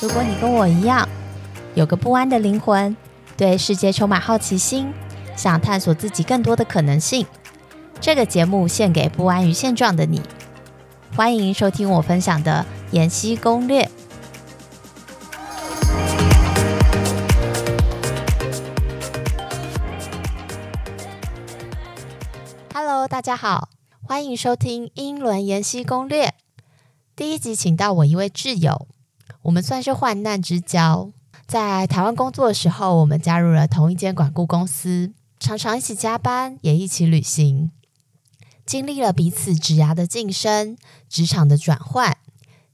如果你跟我一样，有个不安的灵魂，对世界充满好奇心，想探索自己更多的可能性，这个节目献给不安于现状的你。欢迎收听我分享的延禧攻略。Hello，大家好，欢迎收听英伦延禧攻略。第一集请到我一位挚友。我们算是患难之交，在台湾工作的时候，我们加入了同一间管顾公司，常常一起加班，也一起旅行，经历了彼此职涯的晋升、职场的转换，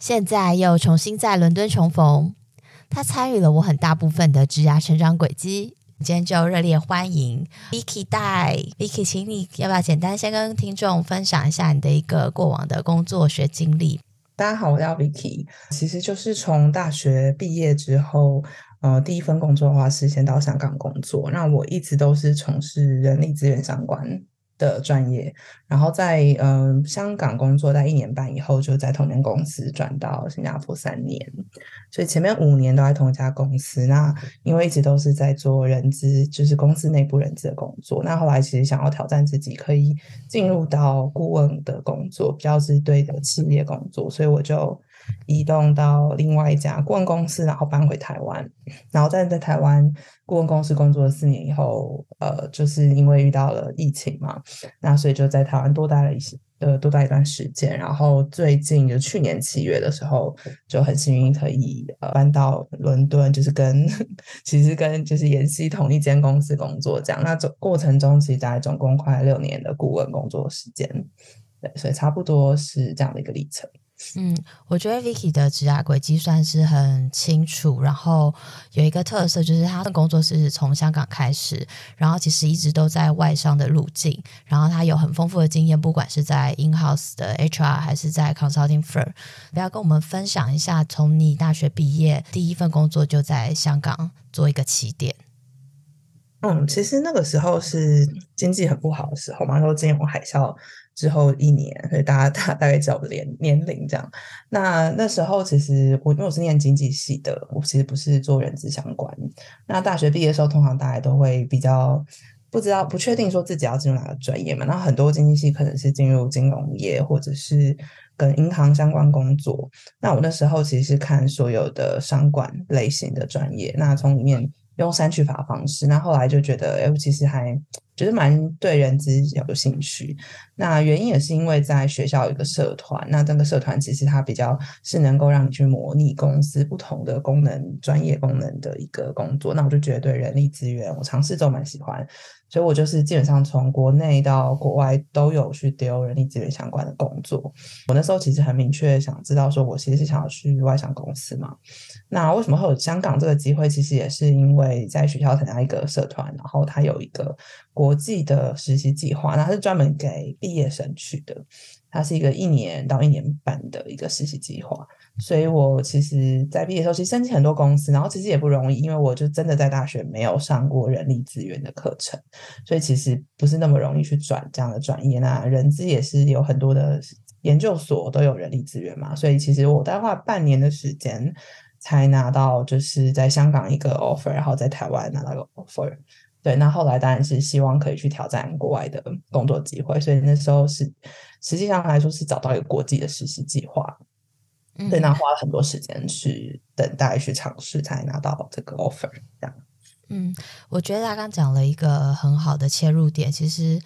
现在又重新在伦敦重逢。他参与了我很大部分的职涯成长轨迹。今天就热烈欢迎 Vicky 戴，Vicky，请你要不要简单先跟听众分享一下你的一个过往的工作学经历？大家好，我叫 Vicky，其实就是从大学毕业之后，呃，第一份工作的话是先到香港工作，那我一直都是从事人力资源相关。的专业，然后在嗯、香港工作在一年半以后，就在同间公司转到新加坡三年，所以前面五年都在同一家公司。那因为一直都是在做人资，就是公司内部人资的工作。那后来其实想要挑战自己，可以进入到顾问的工作，比较是对的企业工作，所以我就。移动到另外一家顾问公司，然后搬回台湾，然后在在台湾顾问公司工作了四年以后，呃，就是因为遇到了疫情嘛，那所以就在台湾多待了一些，呃，多待一段时间，然后最近就去年七月的时候，就很幸运可以呃搬到伦敦，就是跟其实跟就是延禧同一间公司工作这样，那总过程中其实大概总共快六年的顾问工作时间，对，所以差不多是这样的一个历程。嗯，我觉得 Vicky 的职涯轨迹算是很清楚，然后有一个特色就是他的工作是从香港开始，然后其实一直都在外商的路径，然后他有很丰富的经验，不管是在 in house 的 HR 还是在 consulting firm。不要跟我们分享一下，从你大学毕业第一份工作就在香港做一个起点。嗯，其实那个时候是经济很不好的时候嘛，然后金融海啸。之后一年，所以大家大大概知道我的年年龄这样。那那时候其实我因为我是念经济系的，我其实不是做人资相关。那大学毕业的时候，通常大家都会比较不知道、不确定说自己要进入哪个专业嘛。那很多经济系可能是进入金融业，或者是跟银行相关工作。那我那时候其实是看所有的商管类型的专业，那从里面用删取法方式。那后来就觉得，哎，其实还。觉得蛮对人资有兴趣，那原因也是因为在学校有一个社团，那这个社团其实它比较是能够让你去模拟公司不同的功能、专业功能的一个工作，那我就觉得对人力资源我尝试都蛮喜欢。所以我就是基本上从国内到国外都有去丢人力资源相关的工作。我那时候其实很明确想知道，说我其实是想要去外商公司嘛。那为什么会有香港这个机会？其实也是因为在学校参加一个社团，然后它有一个国际的实习计划，那它是专门给毕业生去的。它是一个一年到一年半的一个实习计划。所以我其实，在毕业的时候，其实申请很多公司，然后其实也不容易，因为我就真的在大学没有上过人力资源的课程，所以其实不是那么容易去转这样的专业。那人资也是有很多的研究所都有人力资源嘛，所以其实我大概花半年的时间才拿到，就是在香港一个 offer，然后在台湾拿到一个 offer。对，那后来当然是希望可以去挑战国外的工作机会，所以那时候是实际上来说是找到一个国际的实习计划。对，那花了很多时间去等待、去尝试，才拿到这个 offer。这样，嗯，我觉得他刚讲了一个很好的切入点，其实。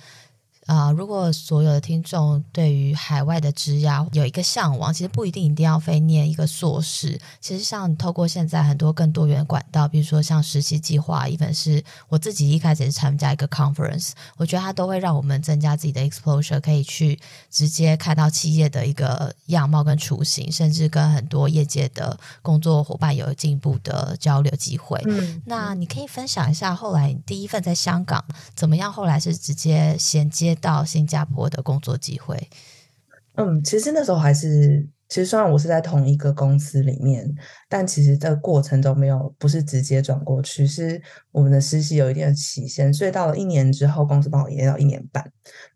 啊、呃，如果所有的听众对于海外的职涯有一个向往，其实不一定一定要非念一个硕士。其实像透过现在很多更多元管道，比如说像实习计划，一份是我自己一开始是参加一个 conference，我觉得它都会让我们增加自己的 exposure，可以去直接看到企业的一个样貌跟雏形，甚至跟很多业界的工作伙伴有进一步的交流机会。嗯，那你可以分享一下后来第一份在香港怎么样？后来是直接衔接。到新加坡的工作机会，嗯，其实那时候还是其实虽然我是在同一个公司里面，但其实这个过程中没有不是直接转过去，是我们的实习有一定的期限，所以到了一年之后，公司帮我延到一年半。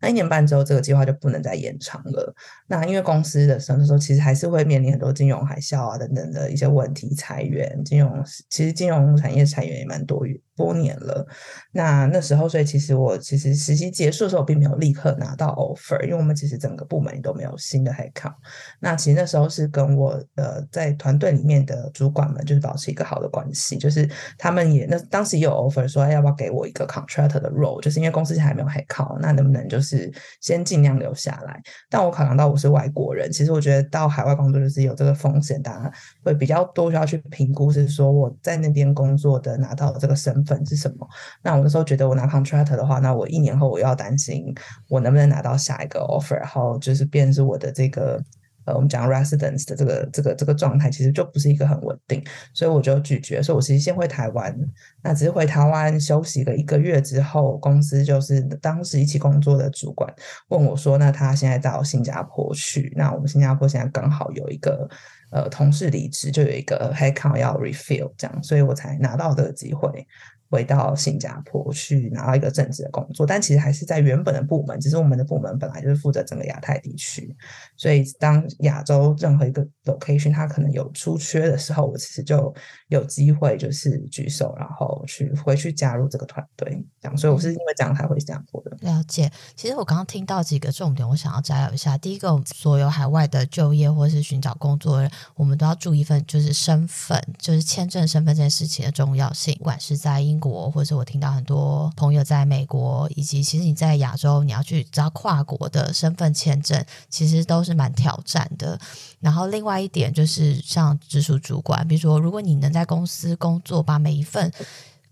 那一年半之后，这个计划就不能再延长了。那因为公司的时候，其实还是会面临很多金融海啸啊等等的一些问题，裁员。金融其实金融产业裁员也蛮多多年了。那那时候，所以其实我其实实习结束的时候，并没有立刻拿到 offer，因为我们其实整个部门都没有新的 headcount。那其实那时候是跟我呃在团队里面的主管们就是保持一个好的关系，就是他们也那当时也有 offer 说，要不要给我一个 contractor 的 role，就是因为公司还没有 headcount，那能不能就是先尽量留下来？但我考量到我是外国人，其实我觉得到海外工作就是有这个风险，大家会比较多需要去评估，是说我在那边工作的拿到的这个身份是什么？那我那时候觉得我拿 contractor 的话，那我一年后我要担心我能不能拿到下一个 offer，然后就是变是我的这个。呃，我们讲 residence 的这个这个这个状态，其实就不是一个很稳定，所以我就拒绝。所以我其实先回台湾，那只是回台湾休息了一个月之后，公司就是当时一起工作的主管问我说：“那他现在到新加坡去，那我们新加坡现在刚好有一个呃同事离职，就有一个 headcount 要 refill 这样，所以我才拿到这个机会。”回到新加坡去拿到一个正职的工作，但其实还是在原本的部门，只是我们的部门本来就是负责整个亚太地区，所以当亚洲任何一个 location 它可能有出缺的时候，我其实就有机会就是举手，然后去回去加入这个团队，这样，所以我是因为这样才回新加坡的。了解，其实我刚刚听到几个重点，我想要摘要一下。第一个，所有海外的就业或是寻找工作我们都要注意一份就是身份，就是签证身份这件事情的重要性，不管是在英国，或者我听到很多朋友在美国，以及其实你在亚洲，你要去找跨国的身份签证，其实都是蛮挑战的。然后另外一点就是，像直属主管，比如说，如果你能在公司工作，把每一份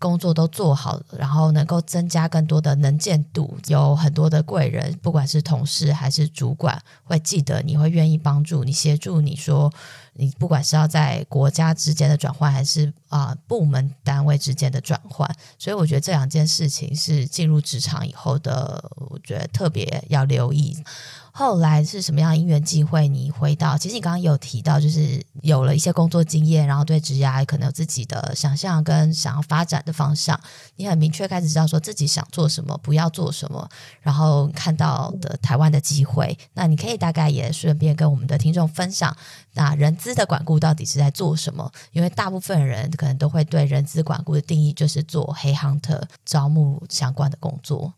工作都做好，然后能够增加更多的能见度，有很多的贵人，不管是同事还是主管，会记得你会愿意帮助你，协助你说。你不管是要在国家之间的转换，还是啊、部门单位之间的转换，所以我觉得这两件事情是进入职场以后的，我觉得特别要留意。后来是什么样的因缘际会？你回到，其实你刚刚有提到，就是有了一些工作经验，然后对职涯可能有自己的想象跟想要发展的方向，你很明确开始知道说自己想做什么，不要做什么，然后看到的台湾的机会。那你可以大概也顺便跟我们的听众分享，那人资的管顾到底是在做什么？因为大部分人可能都会对人资管顾的定义就是做黑 hunter 招募相关的工作。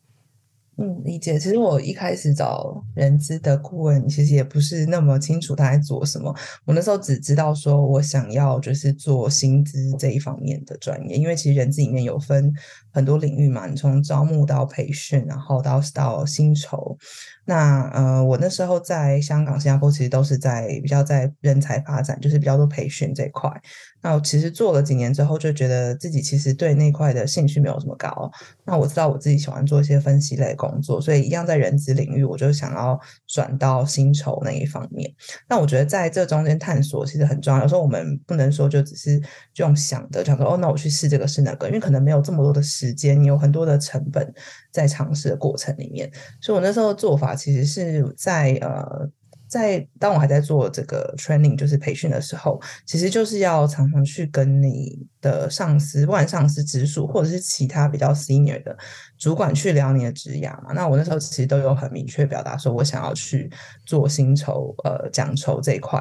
嗯，理解。其实我一开始找人资的顾问，其实也不是那么清楚他在做什么。我那时候只知道说我想要就是做薪资这一方面的专业，因为其实人资里面有分很多领域嘛，你从招募到培训，然后到到薪酬。那呃，我那时候在香港、新加坡，其实都是在比较在人才发展，就是比较多培训这一块。那我其实做了几年之后，就觉得自己其实对那块的兴趣没有这么高。那我知道我自己喜欢做一些分析类工作，所以一样在人资领域，我就想要转到薪酬那一方面。那我觉得在这中间探索其实很重要。有时候我们不能说就只是这种想的，想说哦，那我去试这个试那个，因为可能没有这么多的时间，你有很多的成本在尝试的过程里面。所以我那时候做法。其实是在呃，在当我还在做这个 training，就是培训的时候，其实就是要常常去跟你的上司，不管上司直属或者是其他比较 senior 的主管去聊你的职涯嘛。那我那时候其实都有很明确表达说，我想要去做薪酬呃奖酬这一块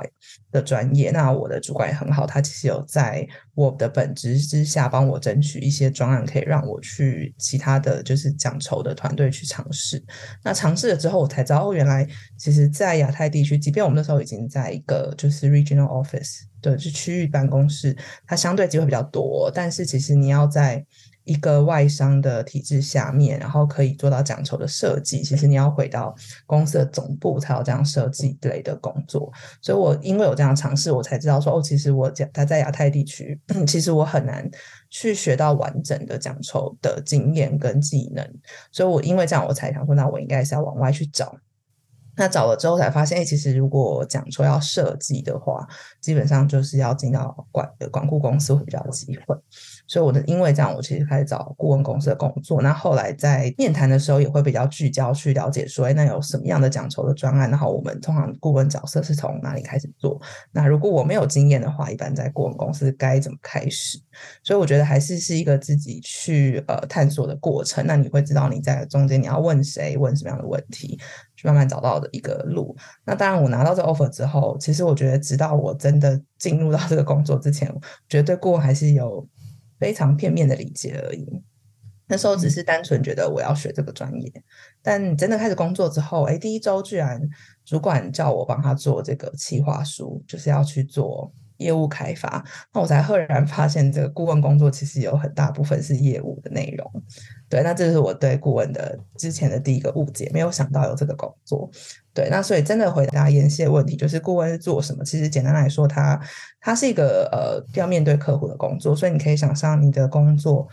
的专业。那我的主管也很好，他其实有在我的本职之下帮我争取一些专案，可以让我去其他的就是奖酬的团队去尝试。那尝试了之后，我才知道，哦，原来其实，在亚太地区，即便我们那时候已经在一个就是 regional office。对，是区域办公室，它相对机会比较多，但是其实你要在一个外商的体制下面，然后可以做到奖酬的设计，其实你要回到公司的总部才有这样设计类的工作。所以我因为有这样尝试，我才知道说，哦，其实我讲他在亚太地区，其实我很难去学到完整的奖酬的经验跟技能。所以我因为这样，我才想说，那我应该是要往外去找。那找了之后才发现，哎，其实如果讲说要设计的话，基本上就是要进到管的管顾公司会比较有机会。所以我的因为这样，我其实开始找顾问公司的工作。那后来在面谈的时候，也会比较聚焦去了解说，哎，那有什么样的讲酬的专案？然后我们通常顾问角色是从哪里开始做？那如果我没有经验的话，一般在顾问公司该怎么开始？所以我觉得还是是一个自己去呃探索的过程。那你会知道你在中间你要问谁，问什么样的问题。慢慢找到的一个路。那当然，我拿到这个 offer 之后，其实我觉得，直到我真的进入到这个工作之前，我觉得对顾问还是有非常片面的理解而已。那时候只是单纯觉得我要学这个专业，但真的开始工作之后，哎，第一周居然主管叫我帮他做这个企划书，就是要去做。业务开发，那我才赫然发现，这个顾问工作其实有很大部分是业务的内容。对，那这是我对顾问的之前的第一个误解，没有想到有这个工作。对，那所以真的回答妍希的问题，就是顾问是做什么？其实简单来说，它它是一个呃要面对客户的工作，所以你可以想象你的工作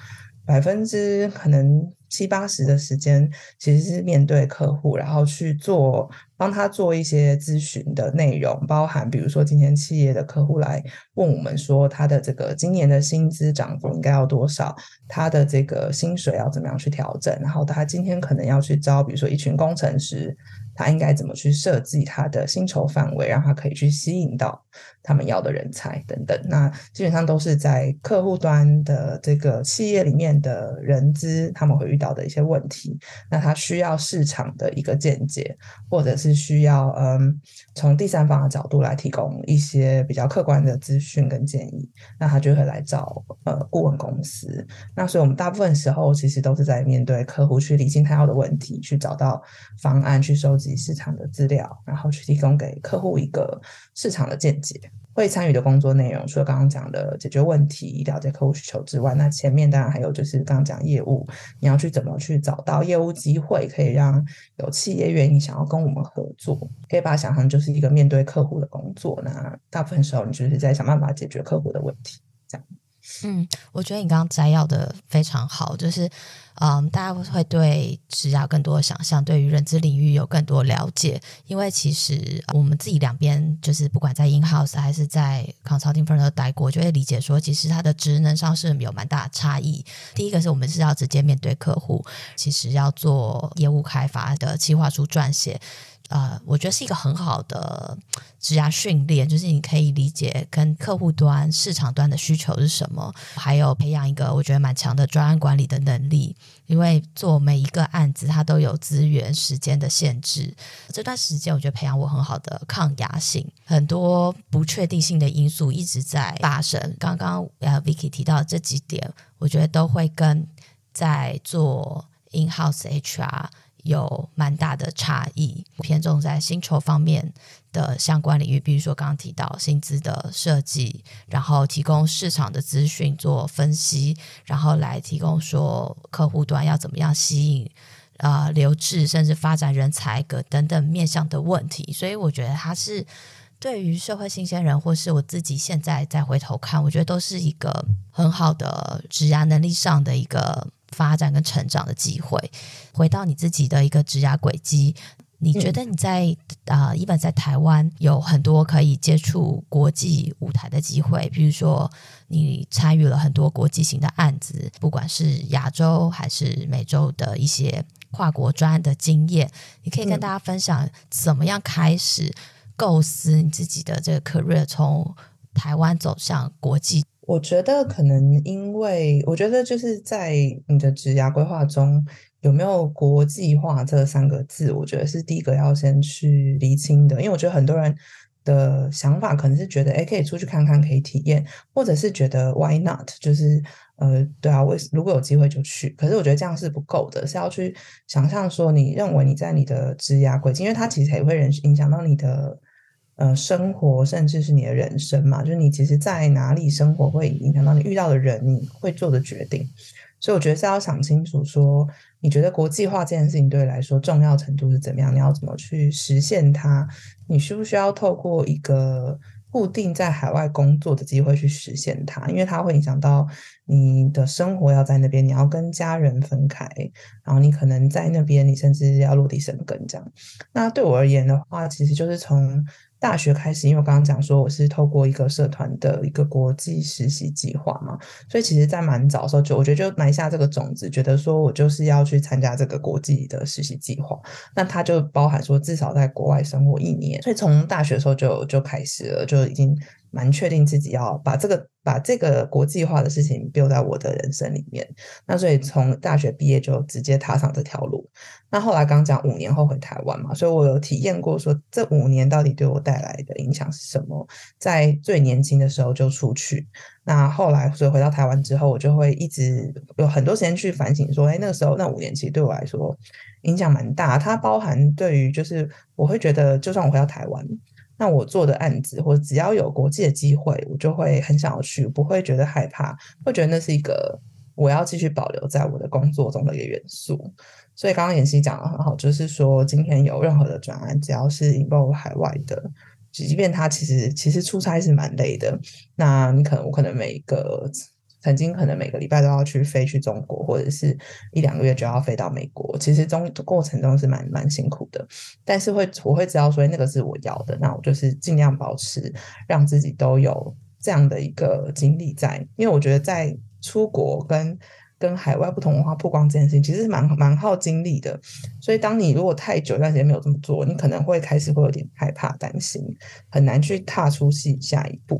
百分之可能。七八十的时间其实是面对客户，然后去做帮他做一些咨询的内容，包含比如说今天企业的客户来问我们说他的这个今年的薪资涨幅应该要多少，他的这个薪水要怎么样去调整，然后他今天可能要去招，比如说一群工程师。他应该怎么去设计他的薪酬范围，让他可以去吸引到他们要的人才等等。那基本上都是在客户端的这个企业里面的人资，他们会遇到的一些问题。那他需要市场的一个见解，或者是需要嗯从第三方的角度来提供一些比较客观的资讯跟建议。那他就会来找呃顾问公司。那所以我们大部分时候其实都是在面对客户去理清他要的问题，去找到方案，去收集。市场的资料，然后去提供给客户一个市场的见解。会参与的工作内容，除了刚刚讲的解决问题、了解客户需求之外，那前面当然还有就是刚刚讲业务，你要去怎么去找到业务机会，可以让有企业愿意想要跟我们合作。可以把它想象就是一个面对客户的工作。那大部分时候，你就是在想办法解决客户的问题，这样。嗯，我觉得你刚刚摘要的非常好，就是，嗯，大家会对职涯更多的想象，对于人资领域有更多了解。因为其实我们自己两边，就是不管在 in house 还是在 consulting firm 都待过，就会理解说，其实它的职能上是有蛮大的差异。第一个是我们是要直接面对客户，其实要做业务开发的企划书撰写。呃，我觉得是一个很好的职涯训练，就是你可以理解跟客户端、市场端的需求是什么，还有培养一个我觉得蛮强的专案管理的能力。因为做每一个案子，它都有资源、时间的限制。这段时间，我觉得培养我很好的抗压性。很多不确定性的因素一直在发生。刚刚呃，Vicky 提到这几点，我觉得都会跟在做 in-house HR。有蛮大的差异，偏重在薪酬方面的相关领域，比如说刚刚提到薪资的设计，然后提供市场的资讯做分析，然后来提供说客户端要怎么样吸引啊、留置甚至发展人才个等等面向的问题，所以我觉得它是对于社会新鲜人或是我自己现在再回头看，我觉得都是一个很好的职涯能力上的一个。发展跟成长的机会，回到你自己的一个职涯轨迹，你觉得你在啊，一般、嗯呃、在台湾有很多可以接触国际舞台的机会，比如说你参与了很多国际型的案子，不管是亚洲还是美洲的一些跨国专案的经验，你可以跟大家分享怎么样开始构思你自己的这个 career，从台湾走向国际。我觉得可能因为，我觉得就是在你的职涯规划中有没有国际化这三个字，我觉得是第一个要先去厘清的。因为我觉得很多人的想法可能是觉得，哎，可以出去看看，可以体验，或者是觉得 why not，就是呃，对啊，我如果有机会就去。可是我觉得这样是不够的，是要去想象说，你认为你在你的职涯轨迹，因为它其实也会影影响到你的。呃，生活甚至是你的人生嘛，就是你其实在哪里生活会影响到你遇到的人，你会做的决定。所以我觉得是要想清楚，说你觉得国际化这件事情对你来说重要程度是怎么样？你要怎么去实现它？你需不需要透过一个固定在海外工作的机会去实现它，因为它会影响到你的生活要在那边，你要跟家人分开，然后你可能在那边，你甚至要落地生根这样。那对我而言的话，其实就是从大学开始，因为我刚刚讲说我是透过一个社团的一个国际实习计划嘛，所以其实在蛮早的时候就我觉得就埋下这个种子，觉得说我就是要去参加这个国际的实习计划。那它就包含说至少在国外生活一年，所以从大学的时候就就开始了，就已经。蛮确定自己要把这个把这个国际化的事情 build 在我的人生里面，那所以从大学毕业就直接踏上这条路。那后来刚讲五年后回台湾嘛，所以我有体验过说这五年到底对我带来的影响是什么。在最年轻的时候就出去，那后来所以回到台湾之后，我就会一直有很多时间去反省说，哎，那个时候那五年其实对我来说影响蛮大。它包含对于就是我会觉得，就算我回到台湾。那我做的案子，或者只要有国际的机会，我就会很想要去，不会觉得害怕，会觉得那是一个我要继续保留在我的工作中的一个元素。所以刚刚妍希讲的很好，就是说今天有任何的专案，只要是引入海外的，即便他其实其实出差是蛮累的，那你可能我可能每一个。曾经可能每个礼拜都要去飞去中国，或者是一两个月就要飞到美国。其实中过程中是蛮蛮辛苦的，但是会我会知道说那个是我要的，那我就是尽量保持让自己都有这样的一个经历在，因为我觉得在出国跟。跟海外不同文化曝光这件事情，其实是蛮蛮耗精力的。所以，当你如果太久一段时间没有这么做，你可能会开始会有点害怕、担心，很难去踏出下下一步。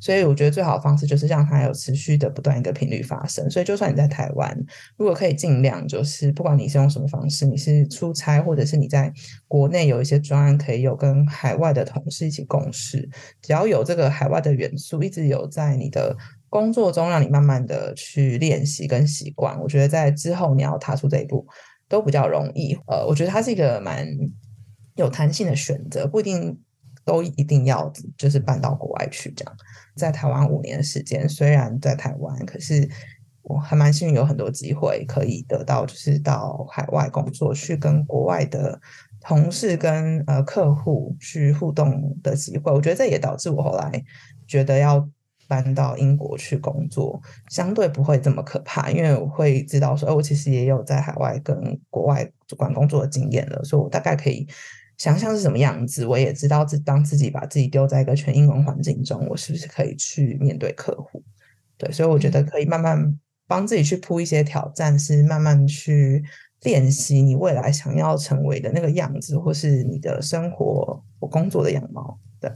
所以，我觉得最好的方式就是让它有持续的不断一个频率发生。所以，就算你在台湾，如果可以尽量就是，不管你是用什么方式，你是出差，或者是你在国内有一些专案，可以有跟海外的同事一起共事，只要有这个海外的元素，一直有在你的。工作中让你慢慢的去练习跟习惯，我觉得在之后你要踏出这一步都比较容易。呃，我觉得它是一个蛮有弹性的选择，不一定都一定要就是搬到国外去这样。在台湾五年的时间，虽然在台湾，可是我还蛮幸运有很多机会可以得到，就是到海外工作，去跟国外的同事跟呃客户去互动的机会。我觉得这也导致我后来觉得要。搬到英国去工作，相对不会这么可怕，因为我会知道说，哦，我其实也有在海外跟国外主管工作的经验了，所以我大概可以想象是什么样子。我也知道，自当自己把自己丢在一个全英文环境中，我是不是可以去面对客户？对，所以我觉得可以慢慢帮自己去铺一些挑战，是慢慢去练习你未来想要成为的那个样子，或是你的生活或工作的样貌的。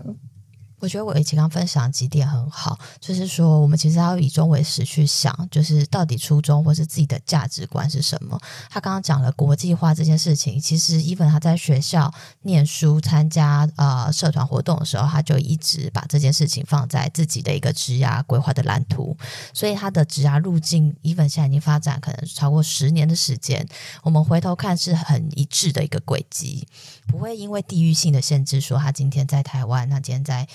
我觉得我以前刚分享几点很好，就是说我们其实要以终为始去想，就是到底初衷或是自己的价值观是什么。他刚刚讲了国际化这件事情，其实 even 他在学校念书、参加呃社团活动的时候，他就一直把这件事情放在自己的一个职涯规划的蓝图。所以他的职涯路径，even 现在已经发展可能超过十年的时间，我们回头看是很一致的一个轨迹，不会因为地域性的限制说他今天在台湾，他今天在。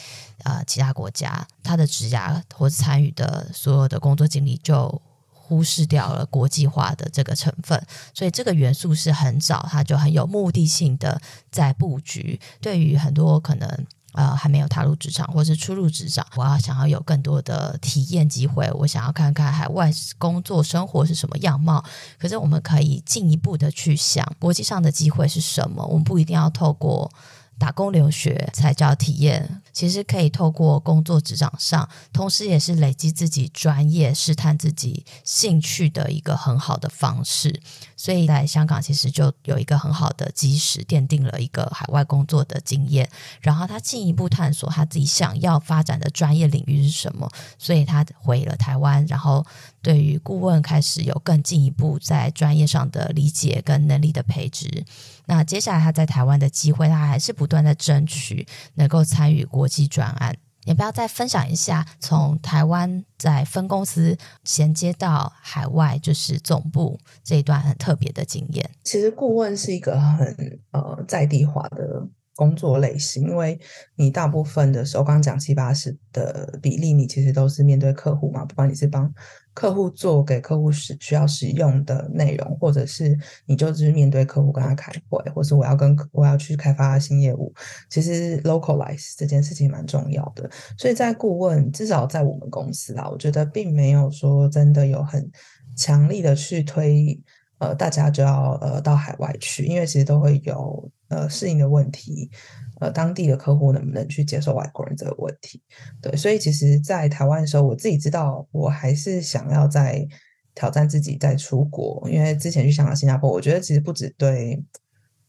呃，其他国家他的职涯或者参与的所有的工作经历，就忽视掉了国际化的这个成分，所以这个元素是很早，他就很有目的性的在布局。对于很多可能呃还没有踏入职场或是初入职场，我要想要有更多的体验机会，我想要看看海外工作生活是什么样貌。可是我们可以进一步的去想，国际上的机会是什么？我们不一定要透过。打工留学才叫体验，其实可以透过工作职场上，同时也是累积自己专业、试探自己兴趣的一个很好的方式。所以在香港，其实就有一个很好的基石，奠定了一个海外工作的经验。然后他进一步探索他自己想要发展的专业领域是什么，所以他回了台湾，然后对于顾问开始有更进一步在专业上的理解跟能力的培植。那接下来他在台湾的机会，他还是不断的争取能够参与国际专案。你不要再分享一下从台湾在分公司衔接到海外，就是总部这一段很特别的经验？其实顾问是一个很呃在地化的工作类型，因为你大部分的时候，刚讲七八十的比例，你其实都是面对客户嘛，不管你是帮客户做给客户使需要使用的内容，或者是你就是面对客户跟他开会，或是我要跟我要去开发新业务，其实 localize 这件事情蛮重要的。所以在顾问，至少在我们公司啊，我觉得并没有说真的有很强力的去推。呃，大家就要呃到海外去，因为其实都会有呃适应的问题，呃，当地的客户能不能去接受外国人这个问题，对，所以其实，在台湾的时候，我自己知道，我还是想要再挑战自己，再出国，因为之前去香港、新加坡，我觉得其实不止对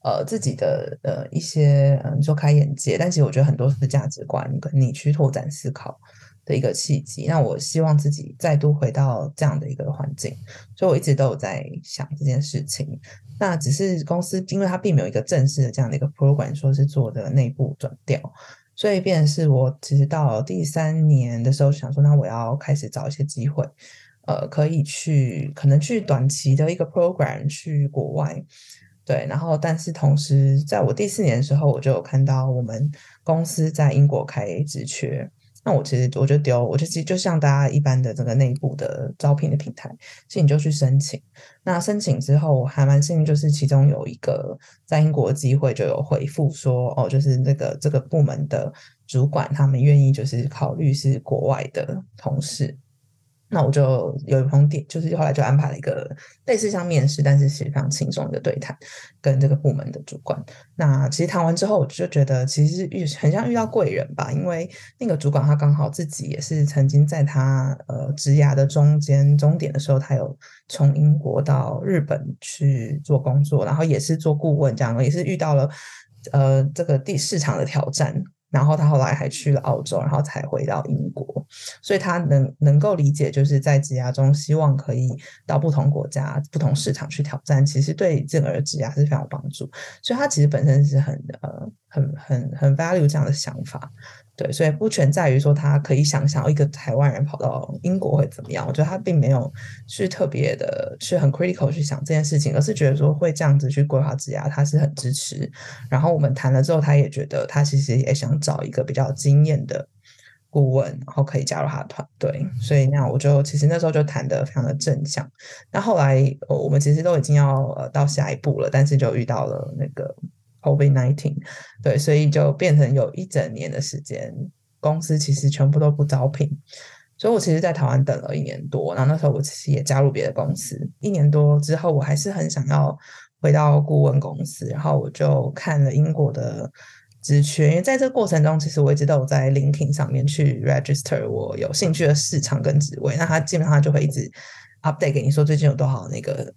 呃自己的呃一些嗯说开眼界，但其实我觉得很多是价值观跟你去拓展思考。的一个契机，那我希望自己再度回到这样的一个环境，所以我一直都有在想这件事情。那只是公司，因为它并没有一个正式的这样的一个 program，说是做的内部转调，所以变成是我其实到第三年的时候想说，那我要开始找一些机会，呃，可以去可能去短期的一个 program 去国外，对，然后但是同时在我第四年的时候，我就有看到我们公司在英国开职缺。那我其实我就丢，我就其实就像大家一般的这个内部的招聘的平台，所以你就去申请。那申请之后还蛮幸运，就是其中有一个在英国的机会就有回复说，哦，就是那个这个部门的主管他们愿意就是考虑是国外的同事。那我就有一通电，就是后来就安排了一个类似像面试，但是是非常轻松的对谈，跟这个部门的主管。那其实谈完之后，我就觉得其实遇很像遇到贵人吧，因为那个主管他刚好自己也是曾经在他呃职涯的中间终点的时候，他有从英国到日本去做工作，然后也是做顾问这样，也是遇到了呃这个地市场的挑战。然后他后来还去了澳洲，然后才回到英国，所以他能能够理解，就是在职涯中希望可以到不同国家、不同市场去挑战，其实对这个职涯是非常有帮助。所以他其实本身是很呃很很很 value 这样的想法。对，所以不全在于说他可以想象一个台湾人跑到英国会怎么样。我觉得他并没有去特别的去很 critical 去想这件事情，而是觉得说会这样子去规划职涯，他是很支持。然后我们谈了之后，他也觉得他其实也想找一个比较经验的顾问，然后可以加入他的团队。所以那我就其实那时候就谈得非常的正向。那后来我们其实都已经要呃到下一步了，但是就遇到了那个。COVID-19，对，所以就变成有一整年的时间，公司其实全部都不招聘，所以我其实，在台湾等了一年多，然后那时候我其实也加入别的公司，一年多之后，我还是很想要回到顾问公司，然后我就看了英国的职缺，因为在这个过程中，其实我一直都有在 LinkedIn 上面去 register 我有兴趣的市场跟职位，那他基本上就会一直 update 给你说最近有多少那个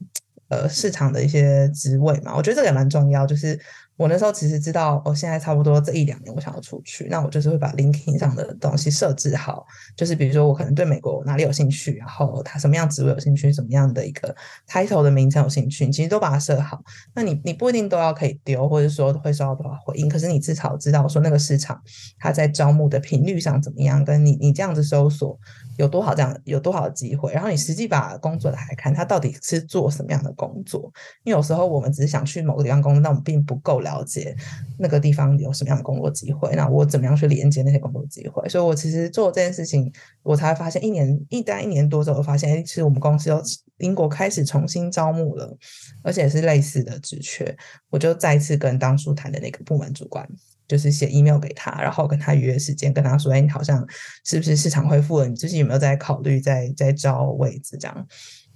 呃市场的一些职位嘛，我觉得这个也蛮重要，就是。我那时候其实知道，我、哦、现在差不多这一两年我想要出去，那我就是会把 LinkedIn 上的东西设置好，就是比如说我可能对美国哪里有兴趣，然后他什么样职位有兴趣，什么样的一个 title 的名称有兴趣，你其实都把它设好。那你你不一定都要可以丢，或者说会收到多少回应，可是你至少知道说那个市场它在招募的频率上怎么样，跟你你这样子搜索有多少这样有多少机会，然后你实际把工作来看，他到底是做什么样的工作？因为有时候我们只是想去某个地方工作，但我们并不够。了解那个地方有什么样的工作机会，那我怎么样去连接那些工作机会？所以我其实做这件事情，我才发现一年一待一年多之后，我发现哎，其实我们公司有英国开始重新招募了，而且是类似的职缺。我就再次跟当初谈的那个部门主管，就是写 email 给他，然后跟他约时间，跟他说：“哎，你好像是不是市场恢复了？你最近有没有在考虑在在招位置这样？”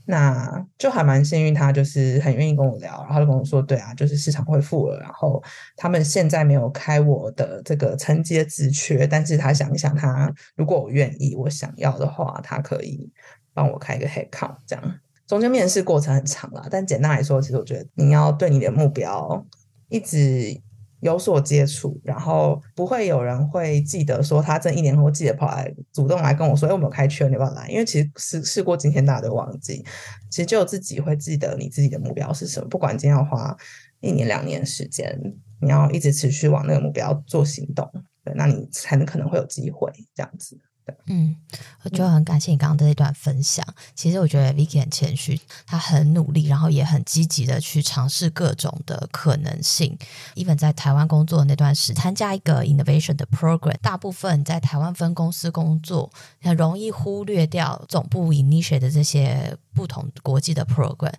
那就还蛮幸运，他就是很愿意跟我聊，然后就跟我说：“对啊，就是市场恢复了，然后他们现在没有开我的这个层级的职缺，但是他想一想，他如果我愿意，我想要的话，他可以帮我开一个 headcount。这样中间面试过程很长啦，但简单来说，其实我觉得你要对你的目标一直。”有所接触，然后不会有人会记得说他这一年后记得跑来主动来跟我说：“哎，我没有开圈，你要不要来？”因为其实试试过今天大家都忘记，其实只有自己会记得你自己的目标是什么。不管今天要花一年两年时间，你要一直持续往那个目标做行动，对，那你才能可能会有机会这样子。嗯，我就很感谢你刚刚这一段分享。其实我觉得 Vicky 很谦虚，他很努力，然后也很积极的去尝试各种的可能性。Even 在台湾工作的那段时，参加一个 innovation 的 program，大部分在台湾分公司工作，很容易忽略掉总部 initiate 的这些不同国际的 program。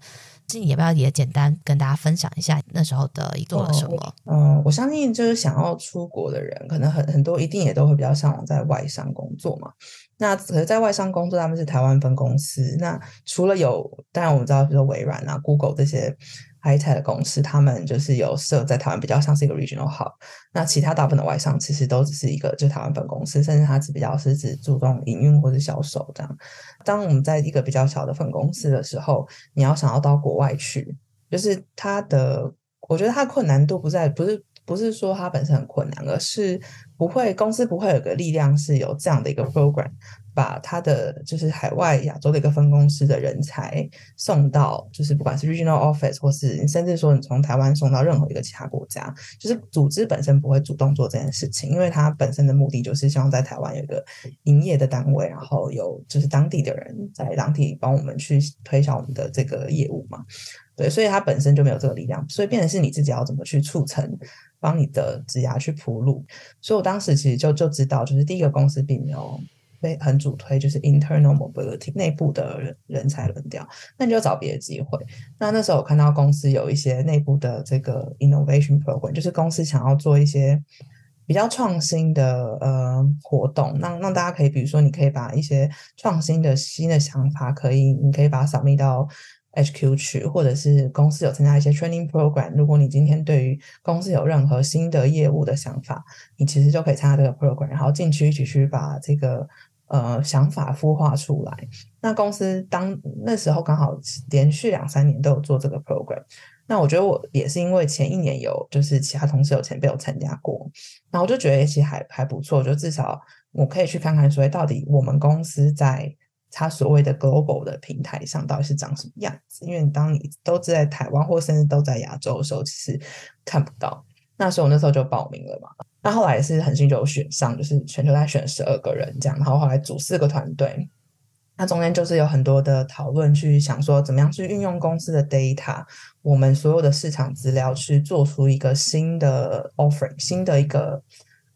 你要不要也简单跟大家分享一下那时候的做了什么？嗯、呃，我相信就是想要出国的人，可能很很多一定也都会比较向往在外商工作嘛。那可是在外商工作，他们是台湾分公司。那除了有，当然我们知道，比如说微软啊、Google 这些。High tech 的公司，他们就是有设在台湾，比较像是一个 regional hub。那其他大部分的外商其实都只是一个，就台湾分公司，甚至它只比较是只注重营运或者销售这样。当我们在一个比较小的分公司的时候，你要想要到国外去，就是它的，我觉得它困难度不在，不是不是说它本身很困难，而是不会公司不会有个力量是有这样的一个 program。把他的就是海外亚洲的一个分公司的人才送到，就是不管是 regional office 或是甚至说你从台湾送到任何一个其他国家，就是组织本身不会主动做这件事情，因为它本身的目的就是希望在台湾有一个营业的单位，然后有就是当地的人在当地帮我们去推销我们的这个业务嘛。对，所以它本身就没有这个力量，所以变成是你自己要怎么去促成，帮你的职涯去铺路。所以我当时其实就就知道，就是第一个公司并没有。被很主推就是 internal mobility 内部的人人才轮调，那你就找别的机会。那那时候我看到公司有一些内部的这个 innovation program，就是公司想要做一些比较创新的呃活动，让让大家可以，比如说你可以把一些创新的新的想法，可以你可以把它 submit 到 HQ 去，或者是公司有参加一些 training program。如果你今天对于公司有任何新的业务的想法，你其实就可以参加这个 program，然后进去一起去把这个。呃，想法孵化出来。那公司当那时候刚好连续两三年都有做这个 program。那我觉得我也是因为前一年有，就是其他同事有前辈有参加过，然后我就觉得其实还还不错。就至少我可以去看看，所以到底我们公司在它所谓的 global 的平台上到底是长什么样子。因为当你都是在台湾或甚至都在亚洲的时候，其实看不到。那时候我那时候就报名了嘛。那后来也是很幸运就选上，就是全球在选十二个人这样，然后后来组四个团队。那中间就是有很多的讨论，去想说怎么样去运用公司的 data，我们所有的市场资料去做出一个新的 offering，新的一个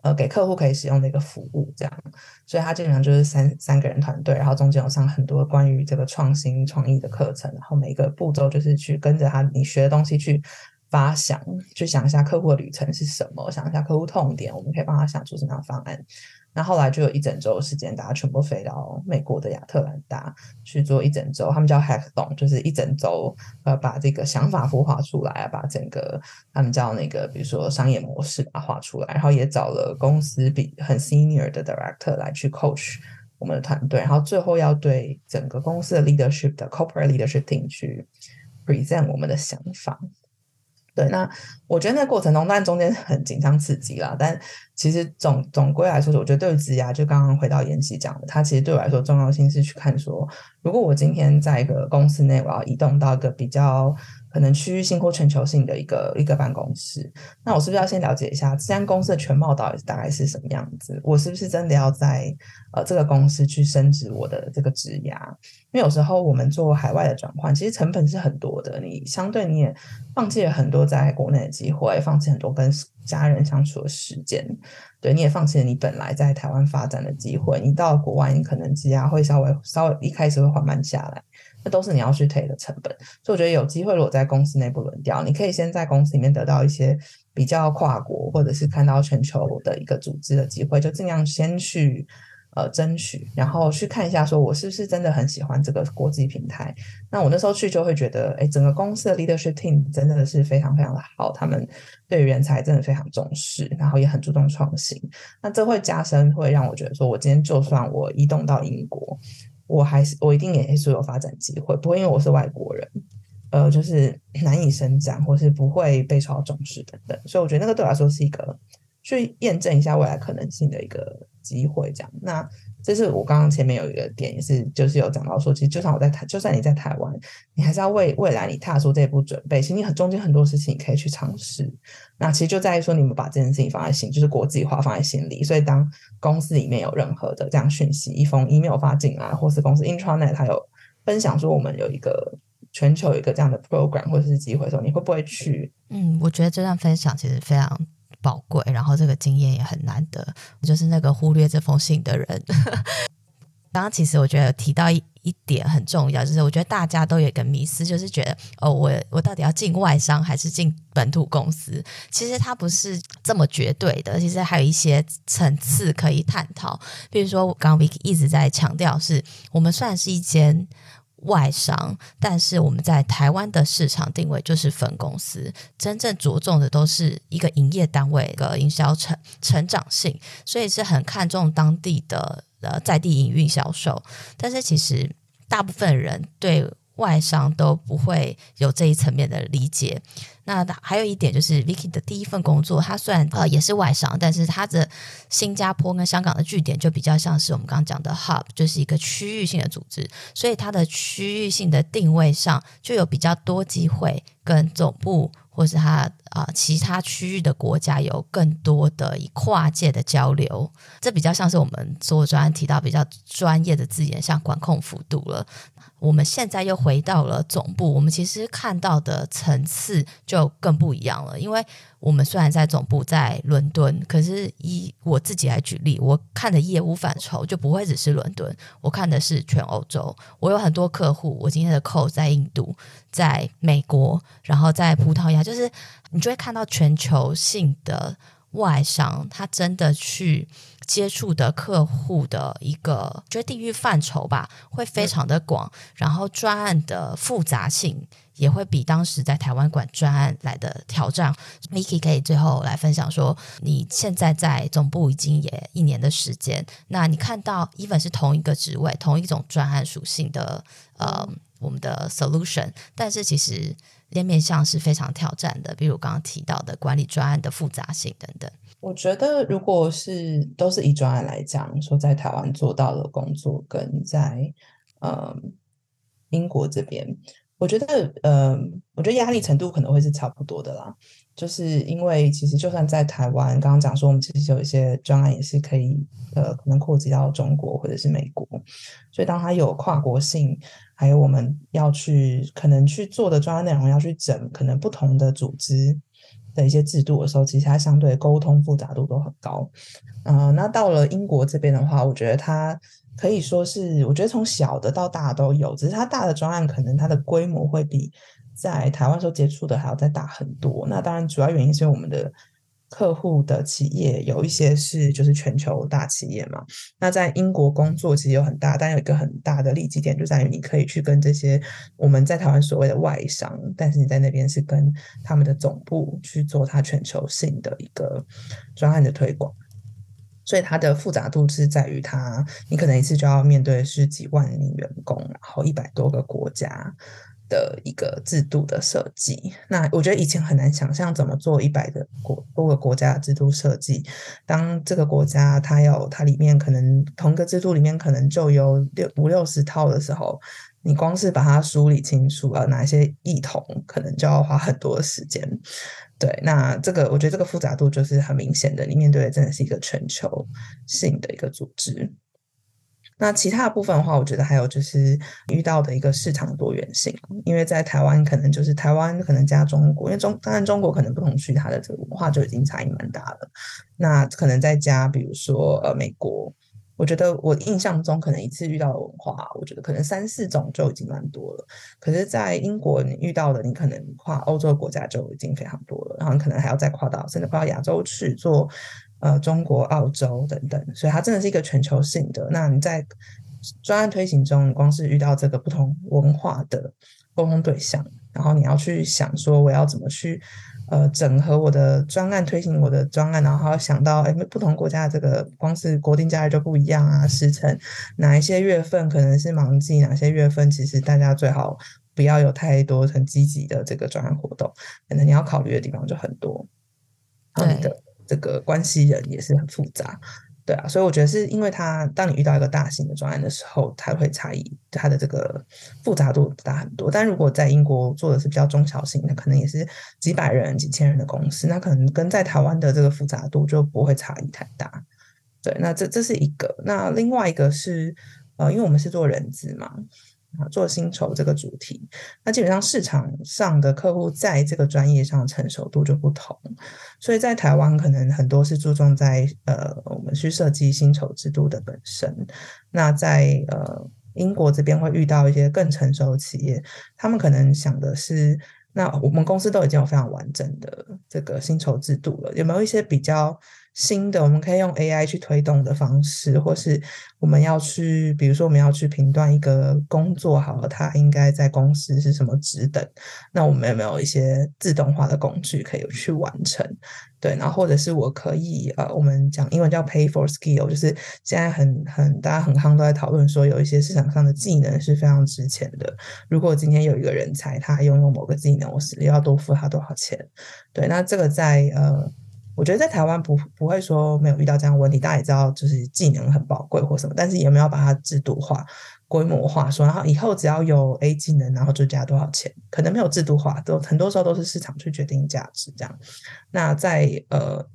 呃给客户可以使用的一个服务这样。所以他基本上就是三三个人团队，然后中间有上很多关于这个创新创意的课程，然后每一个步骤就是去跟着他你学的东西去。发想，去想一下客户的旅程是什么，想一下客户痛点，我们可以帮他想出什么样的方案。那后来就有一整周时间，大家全部飞到美国的亚特兰大去做一整周，他们叫 Hackathon，就是一整周呃把这个想法孵化出来，把整个他们叫那个比如说商业模式把它画出来，然后也找了公司比很 senior 的 director 来去 coach 我们的团队，然后最后要对整个公司的 leadership 的 corporate leadership team 去 present 我们的想法。对，那我觉得那过程中，当然中间很紧张刺激啦，但其实总总归来说，我觉得对于职涯，就刚刚回到妍希讲的，它其实对我来说重要性是去看说，如果我今天在一个公司内，我要移动到一个比较。可能区域性或全球性的一个一个办公室，那我是不是要先了解一下这家公司的全貌到底大概是什么样子？我是不是真的要在呃这个公司去升职我的这个职涯？因为有时候我们做海外的转换，其实成本是很多的，你相对你也放弃了很多在国内的机会，放弃很多跟家人相处的时间，对，你也放弃了你本来在台湾发展的机会。你到国外，你可能职涯会稍微稍微一开始会缓慢下来。那都是你要去 take 的成本，所以我觉得有机会，如果在公司内部轮调，你可以先在公司里面得到一些比较跨国或者是看到全球的一个组织的机会，就尽量先去呃争取，然后去看一下，说我是不是真的很喜欢这个国际平台。那我那时候去就会觉得，哎，整个公司的 leadership team 真的是非常非常的好，他们对人才真的非常重视，然后也很注重创新。那这会加深，会让我觉得说，我今天就算我移动到英国。我还是我一定也是有发展机会，不会因为我是外国人，呃，就是难以生长，或是不会被受到重视等等。所以我觉得那个对我来说是一个去验证一下未来可能性的一个机会。这样，那这是我刚刚前面有一个点，也是就是有讲到说，其实就算我在台，就算你在台湾，你还是要为未来你踏出这一步准备。其实你很中间很多事情你可以去尝试。那其实就在于说，你们把这件事情放在心，就是国际化放在心里。所以当公司里面有任何的这样讯息，一封 email 发进来，或是公司 intranet 它有分享说我们有一个全球有一个这样的 program 或者是机会的时候，你会不会去？嗯，我觉得这段分享其实非常。宝贵，然后这个经验也很难得。就是那个忽略这封信的人，刚刚其实我觉得提到一一点很重要，就是我觉得大家都有一个迷思，就是觉得哦，我我到底要进外商还是进本土公司？其实它不是这么绝对的，其实还有一些层次可以探讨。比如说，刚刚 Vicky 一直在强调，是我们算是一间。外商，但是我们在台湾的市场定位就是分公司，真正着重的都是一个营业单位的营销成成长性，所以是很看重当地的呃在地营运销售。但是其实大部分人对外商都不会有这一层面的理解。那还有一点就是，Vicky 的第一份工作，他虽然呃也是外商，但是他的新加坡跟香港的据点就比较像是我们刚刚讲的 Hub，就是一个区域性的组织，所以它的区域性的定位上就有比较多机会跟总部或是他啊、其他区域的国家有更多的以跨界的交流。这比较像是我们做专案提到比较专业的字眼，像管控幅度了。我们现在又回到了总部，我们其实看到的层次就更不一样了。因为我们虽然在总部在伦敦，可是以我自己来举例，我看的业务范畴就不会只是伦敦，我看的是全欧洲。我有很多客户，我今天的 call 在印度，在美国，然后在葡萄牙，就是你就会看到全球性的外商，他真的去。接触的客户的一个，觉得地域范畴吧，会非常的广，然后专案的复杂性也会比当时在台湾管专案来的挑战。Miki 可以最后来分享说，你现在在总部已经也一年的时间，那你看到 even 是同一个职位，同一种专案属性的呃，我们的 solution，但是其实连面向是非常挑战的，比如刚刚提到的管理专案的复杂性等等。我觉得，如果是都是以专案来讲，说在台湾做到的工作，跟在呃英国这边，我觉得呃，我觉得压力程度可能会是差不多的啦。就是因为其实就算在台湾，刚刚讲说我们其实有一些专案也是可以呃，可能扩及到中国或者是美国，所以当它有跨国性，还有我们要去可能去做的专案内容要去整，可能不同的组织。的一些制度的时候，其实它相对沟通复杂度都很高。嗯、那到了英国这边的话，我觉得它可以说是，我觉得从小的到大都有，只是它大的专案可能它的规模会比在台湾时候接触的还要再大很多。那当然，主要原因是因为我们的。客户的企业有一些是就是全球大企业嘛，那在英国工作其实有很大，但有一个很大的利基点就在于你可以去跟这些我们在台湾所谓的外商，但是你在那边是跟他们的总部去做它全球性的一个专案的推广，所以它的复杂度是在于它，你可能一次就要面对是几万名员工，然后一百多个国家。的一个制度的设计，那我觉得以前很难想象怎么做一百个国多个国家的制度设计。当这个国家它有它里面可能同个制度里面可能就有六五六十套的时候，你光是把它梳理清楚啊，哪些异同，可能就要花很多时间。对，那这个我觉得这个复杂度就是很明显的，你面对的真的是一个全球性的一个组织。那其他的部分的话，我觉得还有就是遇到的一个市场多元性，因为在台湾可能就是台湾可能加中国，因为中当然中国可能不同区它的这个文化就已经差异蛮大了。那可能再加比如说呃美国，我觉得我印象中可能一次遇到的文化，我觉得可能三四种就已经蛮多了。可是，在英国你遇到的，你可能跨欧洲国家就已经非常多了，然后你可能还要再跨到甚至跨到亚洲去做。呃，中国、澳洲等等，所以它真的是一个全球性的。那你在专案推行中，光是遇到这个不同文化的沟通对象，然后你要去想说，我要怎么去呃整合我的专案推行我的专案，然后还要想到，哎，不同国家的这个光是国定假日就不一样啊，时程哪一些月份可能是忙季，哪些月份其实大家最好不要有太多很积极的这个专案活动，可能你要考虑的地方就很多。对的。这个关系人也是很复杂，对啊，所以我觉得是因为它，当你遇到一个大型的专案的时候，才会差异，它的这个复杂度大很多。但如果在英国做的是比较中小型的，可能也是几百人、几千人的公司，那可能跟在台湾的这个复杂度就不会差异太大。对，那这这是一个。那另外一个是，呃，因为我们是做人资嘛。啊，做薪酬这个主题，那基本上市场上的客户在这个专业上成熟度就不同，所以在台湾可能很多是注重在呃，我们去设计薪酬制度的本身。那在呃英国这边会遇到一些更成熟的企业，他们可能想的是，那我们公司都已经有非常完整的这个薪酬制度了，有没有一些比较新的，我们可以用 AI 去推动的方式，或是我们要去，比如说我们要去评断一个工作，好了，它应该在公司是什么职等，那我们有没有一些自动化的工具可以去完成？对，然后或者是我可以，呃，我们讲英文叫 pay for skill，就是现在很很大家很夯都在讨论说，有一些市场上的技能是非常值钱的。如果今天有一个人才，他拥有某个技能，我是要多付他多少钱？对，那这个在呃。我觉得在台湾不不会说没有遇到这样的问题，大家也知道，就是技能很宝贵或什么，但是也没有把它制度化、规模化，说然后以后只要有 A 技能，然后就加多少钱，可能没有制度化，都很多时候都是市场去决定价值这样。那在呃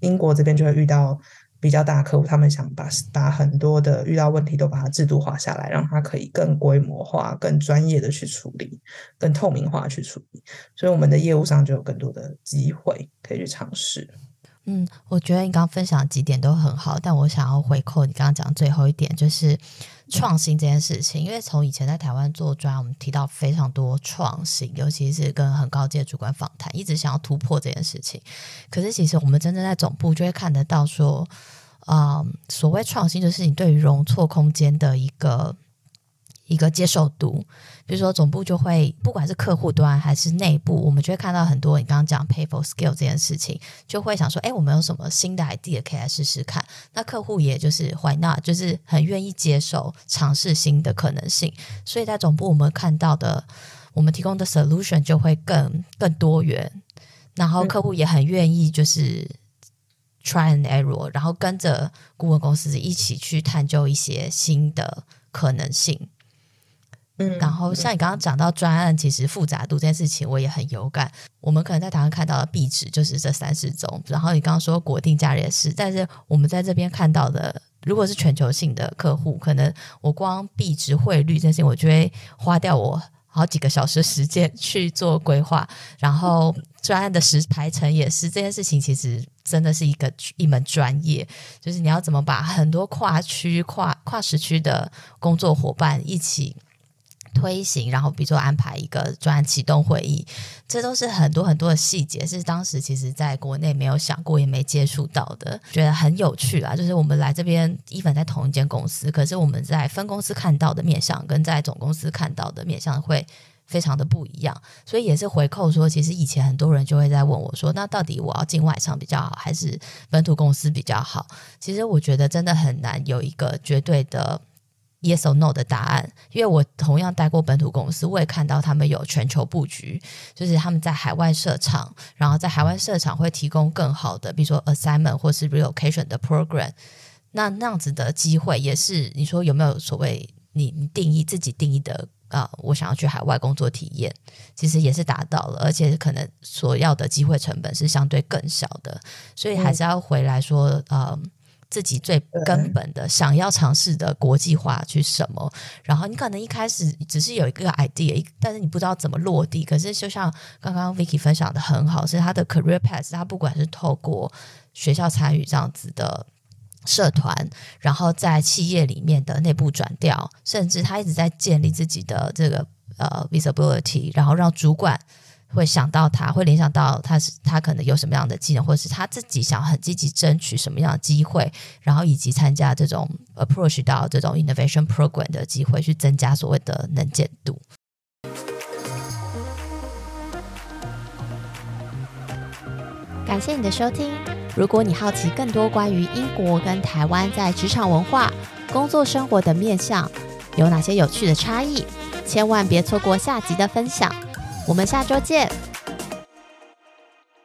英国这边就会遇到。比较大客户，他们想把把很多的遇到问题都把它制度化下来，让它可以更规模化、更专业的去处理、更透明化去处理。所以我们的业务上就有更多的机会可以去尝试。嗯，我觉得你刚刚分享几点都很好，但我想要回扣你刚刚讲最后一点，就是创新这件事情。因为从以前在台湾做专，我们提到非常多创新，尤其是跟很高阶主管访谈，一直想要突破这件事情。可是其实我们真正在总部就会看得到说，啊，所谓创新就是你对于容错空间的一个。一个接受度，比如说总部就会，不管是客户端还是内部，我们就会看到很多你刚刚讲 pay for skill 这件事情，就会想说，哎，我们有什么新的 idea 可以来试试看？那客户也就是 why not，就是很愿意接受尝试新的可能性。所以在总部我们看到的，我们提供的 solution 就会更更多元，然后客户也很愿意就是 try and error，然后跟着顾问公司一起去探究一些新的可能性。然后像你刚刚讲到专案，其实复杂度这件事情我也很有感。我们可能在台湾看到的壁纸就是这三十种，然后你刚刚说国定假日也是，但是我们在这边看到的，如果是全球性的客户，可能我光币值汇率这件事情，我就会花掉我好几个小时时间 去做规划。然后专案的时排程也是这件事情，其实真的是一个一门专业，就是你要怎么把很多跨区、跨跨时区的工作伙伴一起。推行，然后比如说安排一个专案启动会议，这都是很多很多的细节，是当时其实在国内没有想过，也没接触到的，觉得很有趣啊。就是我们来这边，even 在同一间公司，可是我们在分公司看到的面向，跟在总公司看到的面向会非常的不一样。所以也是回扣说，其实以前很多人就会在问我说，那到底我要进外商比较好，还是本土公司比较好？其实我觉得真的很难有一个绝对的。Yes or no 的答案，因为我同样待过本土公司，我也看到他们有全球布局，就是他们在海外设厂，然后在海外设厂会提供更好的，比如说 assignment 或是 relocation 的 program。那那样子的机会也是，你说有没有所谓你你定义自己定义的啊、呃？我想要去海外工作体验，其实也是达到了，而且可能所要的机会成本是相对更小的，所以还是要回来说，嗯。呃自己最根本的想要尝试的国际化去什么，然后你可能一开始只是有一个 idea，但是你不知道怎么落地。可是就像刚刚 Vicky 分享的很好，是他的 career path，他不管是透过学校参与这样子的社团，然后在企业里面的内部转调，甚至他一直在建立自己的这个呃 visibility，然后让主管。会想到他，会联想到他是他可能有什么样的技能，或者是他自己想很积极争取什么样的机会，然后以及参加这种 approach 到这种 innovation program 的机会，去增加所谓的能见度。感谢你的收听。如果你好奇更多关于英国跟台湾在职场文化、工作生活的面向有哪些有趣的差异，千万别错过下集的分享。我们下周见。